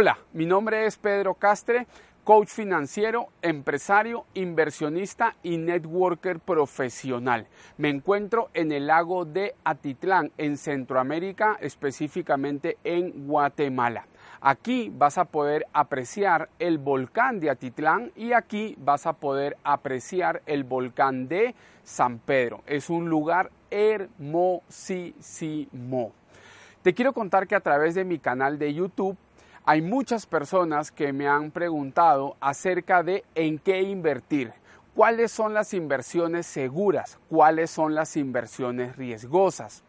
Hola, mi nombre es Pedro Castre, coach financiero, empresario, inversionista y networker profesional. Me encuentro en el lago de Atitlán, en Centroamérica, específicamente en Guatemala. Aquí vas a poder apreciar el volcán de Atitlán y aquí vas a poder apreciar el volcán de San Pedro. Es un lugar hermosísimo. Te quiero contar que a través de mi canal de YouTube hay muchas personas que me han preguntado acerca de en qué invertir, cuáles son las inversiones seguras, cuáles son las inversiones riesgosas.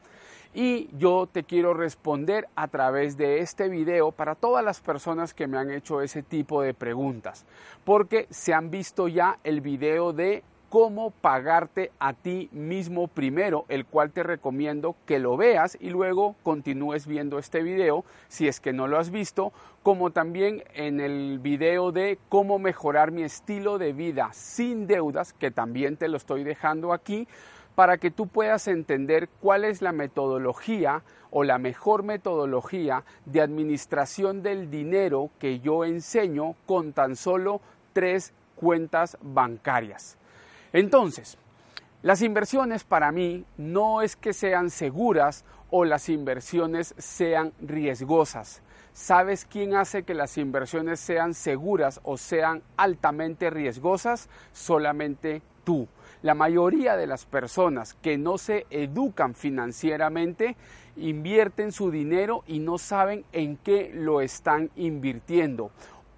Y yo te quiero responder a través de este video para todas las personas que me han hecho ese tipo de preguntas, porque se han visto ya el video de cómo pagarte a ti mismo primero, el cual te recomiendo que lo veas y luego continúes viendo este video si es que no lo has visto, como también en el video de cómo mejorar mi estilo de vida sin deudas, que también te lo estoy dejando aquí, para que tú puedas entender cuál es la metodología o la mejor metodología de administración del dinero que yo enseño con tan solo tres cuentas bancarias. Entonces, las inversiones para mí no es que sean seguras o las inversiones sean riesgosas. ¿Sabes quién hace que las inversiones sean seguras o sean altamente riesgosas? Solamente tú. La mayoría de las personas que no se educan financieramente invierten su dinero y no saben en qué lo están invirtiendo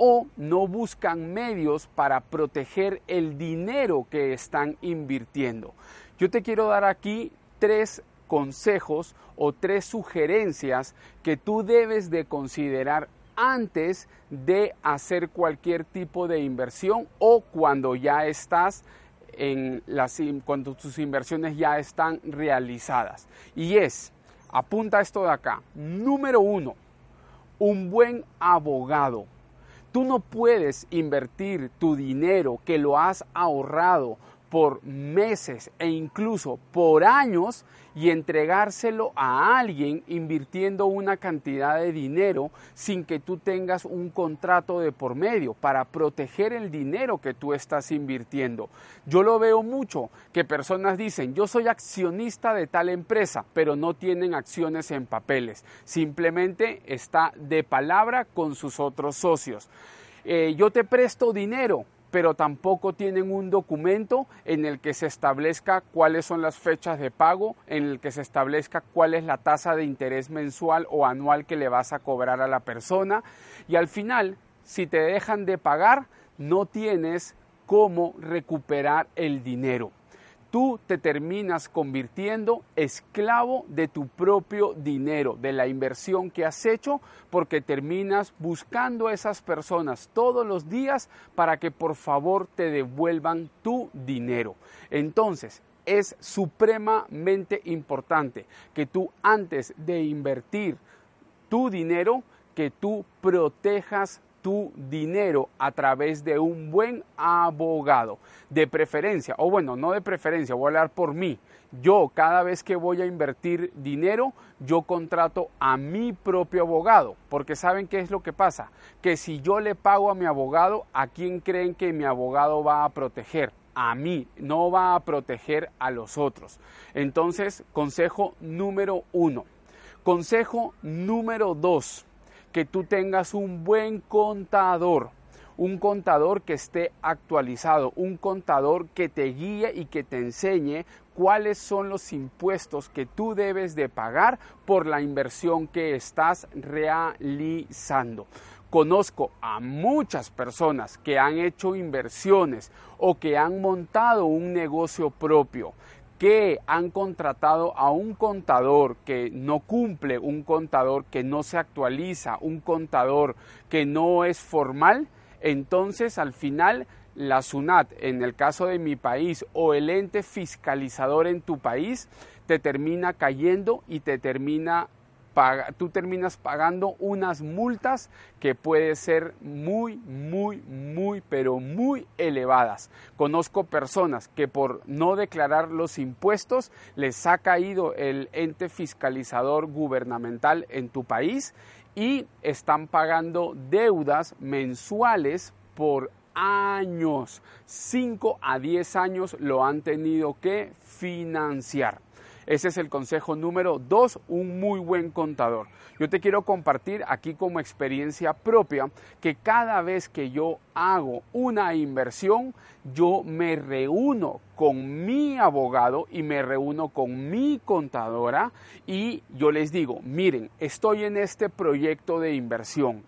o no buscan medios para proteger el dinero que están invirtiendo. Yo te quiero dar aquí tres consejos o tres sugerencias que tú debes de considerar antes de hacer cualquier tipo de inversión o cuando ya estás en las cuando tus inversiones ya están realizadas. Y es, apunta esto de acá, número uno, un buen abogado. Tú no puedes invertir tu dinero que lo has ahorrado por meses e incluso por años y entregárselo a alguien invirtiendo una cantidad de dinero sin que tú tengas un contrato de por medio para proteger el dinero que tú estás invirtiendo. Yo lo veo mucho que personas dicen yo soy accionista de tal empresa pero no tienen acciones en papeles, simplemente está de palabra con sus otros socios. Eh, yo te presto dinero, pero tampoco tienen un documento en el que se establezca cuáles son las fechas de pago, en el que se establezca cuál es la tasa de interés mensual o anual que le vas a cobrar a la persona. Y al final, si te dejan de pagar, no tienes cómo recuperar el dinero tú te terminas convirtiendo esclavo de tu propio dinero, de la inversión que has hecho, porque terminas buscando a esas personas todos los días para que por favor te devuelvan tu dinero. Entonces, es supremamente importante que tú antes de invertir tu dinero, que tú protejas tu dinero a través de un buen abogado. De preferencia, o bueno, no de preferencia, voy a hablar por mí. Yo cada vez que voy a invertir dinero, yo contrato a mi propio abogado, porque saben qué es lo que pasa, que si yo le pago a mi abogado, ¿a quién creen que mi abogado va a proteger? A mí, no va a proteger a los otros. Entonces, consejo número uno. Consejo número dos que tú tengas un buen contador, un contador que esté actualizado, un contador que te guíe y que te enseñe cuáles son los impuestos que tú debes de pagar por la inversión que estás realizando. Conozco a muchas personas que han hecho inversiones o que han montado un negocio propio que han contratado a un contador que no cumple, un contador que no se actualiza, un contador que no es formal, entonces al final la SUNAT, en el caso de mi país, o el ente fiscalizador en tu país, te termina cayendo y te termina tú terminas pagando unas multas que pueden ser muy, muy, muy, pero muy elevadas. Conozco personas que por no declarar los impuestos les ha caído el ente fiscalizador gubernamental en tu país y están pagando deudas mensuales por años. 5 a 10 años lo han tenido que financiar. Ese es el consejo número dos, un muy buen contador. Yo te quiero compartir aquí como experiencia propia que cada vez que yo hago una inversión, yo me reúno con mi abogado y me reúno con mi contadora y yo les digo, miren, estoy en este proyecto de inversión.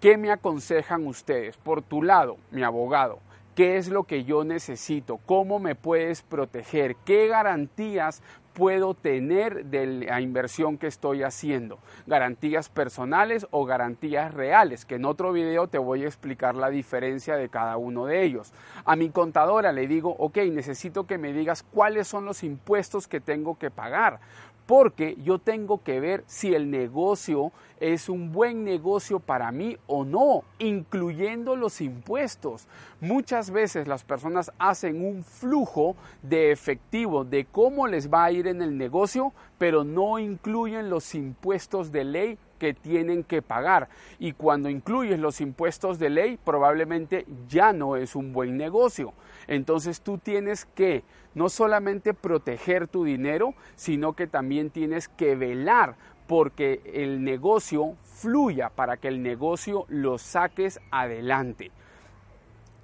¿Qué me aconsejan ustedes? Por tu lado, mi abogado, ¿qué es lo que yo necesito? ¿Cómo me puedes proteger? ¿Qué garantías puedo tener de la inversión que estoy haciendo. Garantías personales o garantías reales, que en otro video te voy a explicar la diferencia de cada uno de ellos. A mi contadora le digo, ok, necesito que me digas cuáles son los impuestos que tengo que pagar porque yo tengo que ver si el negocio es un buen negocio para mí o no, incluyendo los impuestos. Muchas veces las personas hacen un flujo de efectivo de cómo les va a ir en el negocio, pero no incluyen los impuestos de ley que tienen que pagar. Y cuando incluyes los impuestos de ley, probablemente ya no es un buen negocio. Entonces tú tienes que no solamente proteger tu dinero, sino que también tienes que velar porque el negocio fluya, para que el negocio lo saques adelante.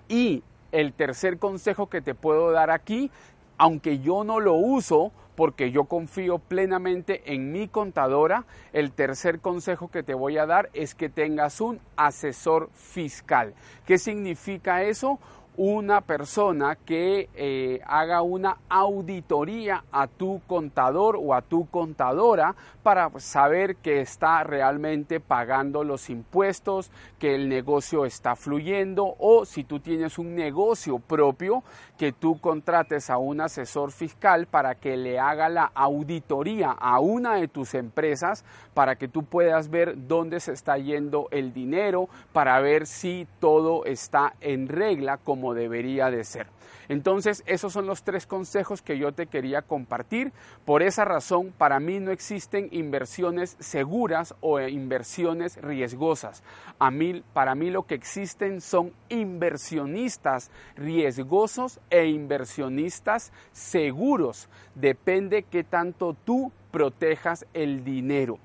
Y el tercer consejo que te puedo dar aquí, aunque yo no lo uso, porque yo confío plenamente en mi contadora. El tercer consejo que te voy a dar es que tengas un asesor fiscal. ¿Qué significa eso? Una persona que eh, haga una auditoría a tu contador o a tu contadora para saber que está realmente pagando los impuestos, que el negocio está fluyendo o si tú tienes un negocio propio, que tú contrates a un asesor fiscal para que le haga la auditoría a una de tus empresas para que tú puedas ver dónde se está yendo el dinero, para ver si todo está en regla debería de ser. Entonces, esos son los tres consejos que yo te quería compartir. Por esa razón, para mí no existen inversiones seguras o inversiones riesgosas. A mí, para mí lo que existen son inversionistas riesgosos e inversionistas seguros. Depende qué tanto tú protejas el dinero.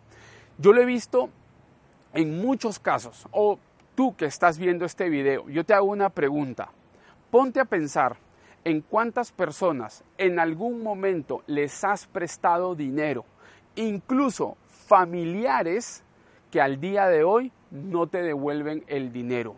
Yo lo he visto en muchos casos, o tú que estás viendo este video, yo te hago una pregunta. Ponte a pensar en cuántas personas en algún momento les has prestado dinero, incluso familiares que al día de hoy no te devuelven el dinero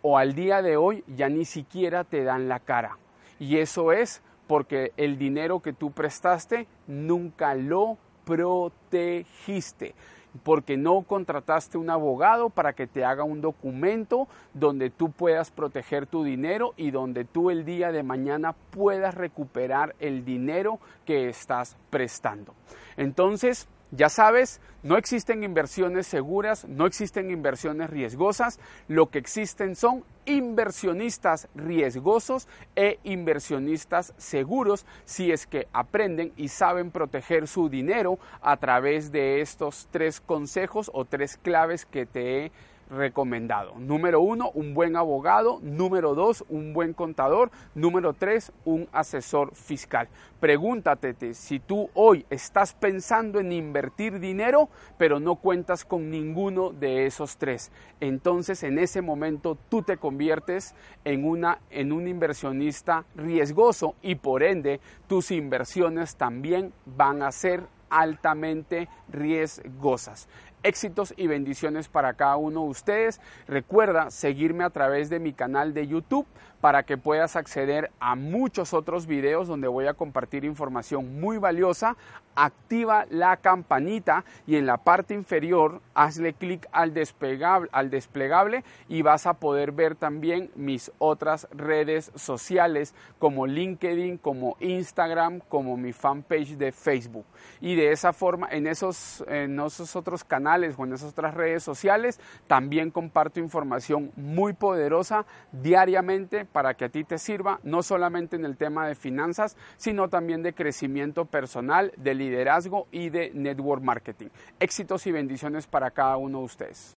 o al día de hoy ya ni siquiera te dan la cara. Y eso es porque el dinero que tú prestaste nunca lo protegiste porque no contrataste un abogado para que te haga un documento donde tú puedas proteger tu dinero y donde tú el día de mañana puedas recuperar el dinero que estás prestando. Entonces, ya sabes, no existen inversiones seguras, no existen inversiones riesgosas, lo que existen son inversionistas riesgosos e inversionistas seguros si es que aprenden y saben proteger su dinero a través de estos tres consejos o tres claves que te he recomendado. Número uno, un buen abogado. Número dos, un buen contador. Número tres, un asesor fiscal. Pregúntate si tú hoy estás pensando en invertir dinero, pero no cuentas con ninguno de esos tres. Entonces, en ese momento, tú te conviertes en, una, en un inversionista riesgoso y por ende, tus inversiones también van a ser altamente riesgosas. Éxitos y bendiciones para cada uno de ustedes. Recuerda seguirme a través de mi canal de YouTube para que puedas acceder a muchos otros videos donde voy a compartir información muy valiosa. Activa la campanita y en la parte inferior hazle clic al desplegable, al desplegable y vas a poder ver también mis otras redes sociales como LinkedIn, como Instagram, como mi fanpage de Facebook. Y de esa forma, en esos, en esos otros canales, canales o en esas otras redes sociales, también comparto información muy poderosa diariamente para que a ti te sirva, no solamente en el tema de finanzas, sino también de crecimiento personal, de liderazgo y de network marketing. Éxitos y bendiciones para cada uno de ustedes.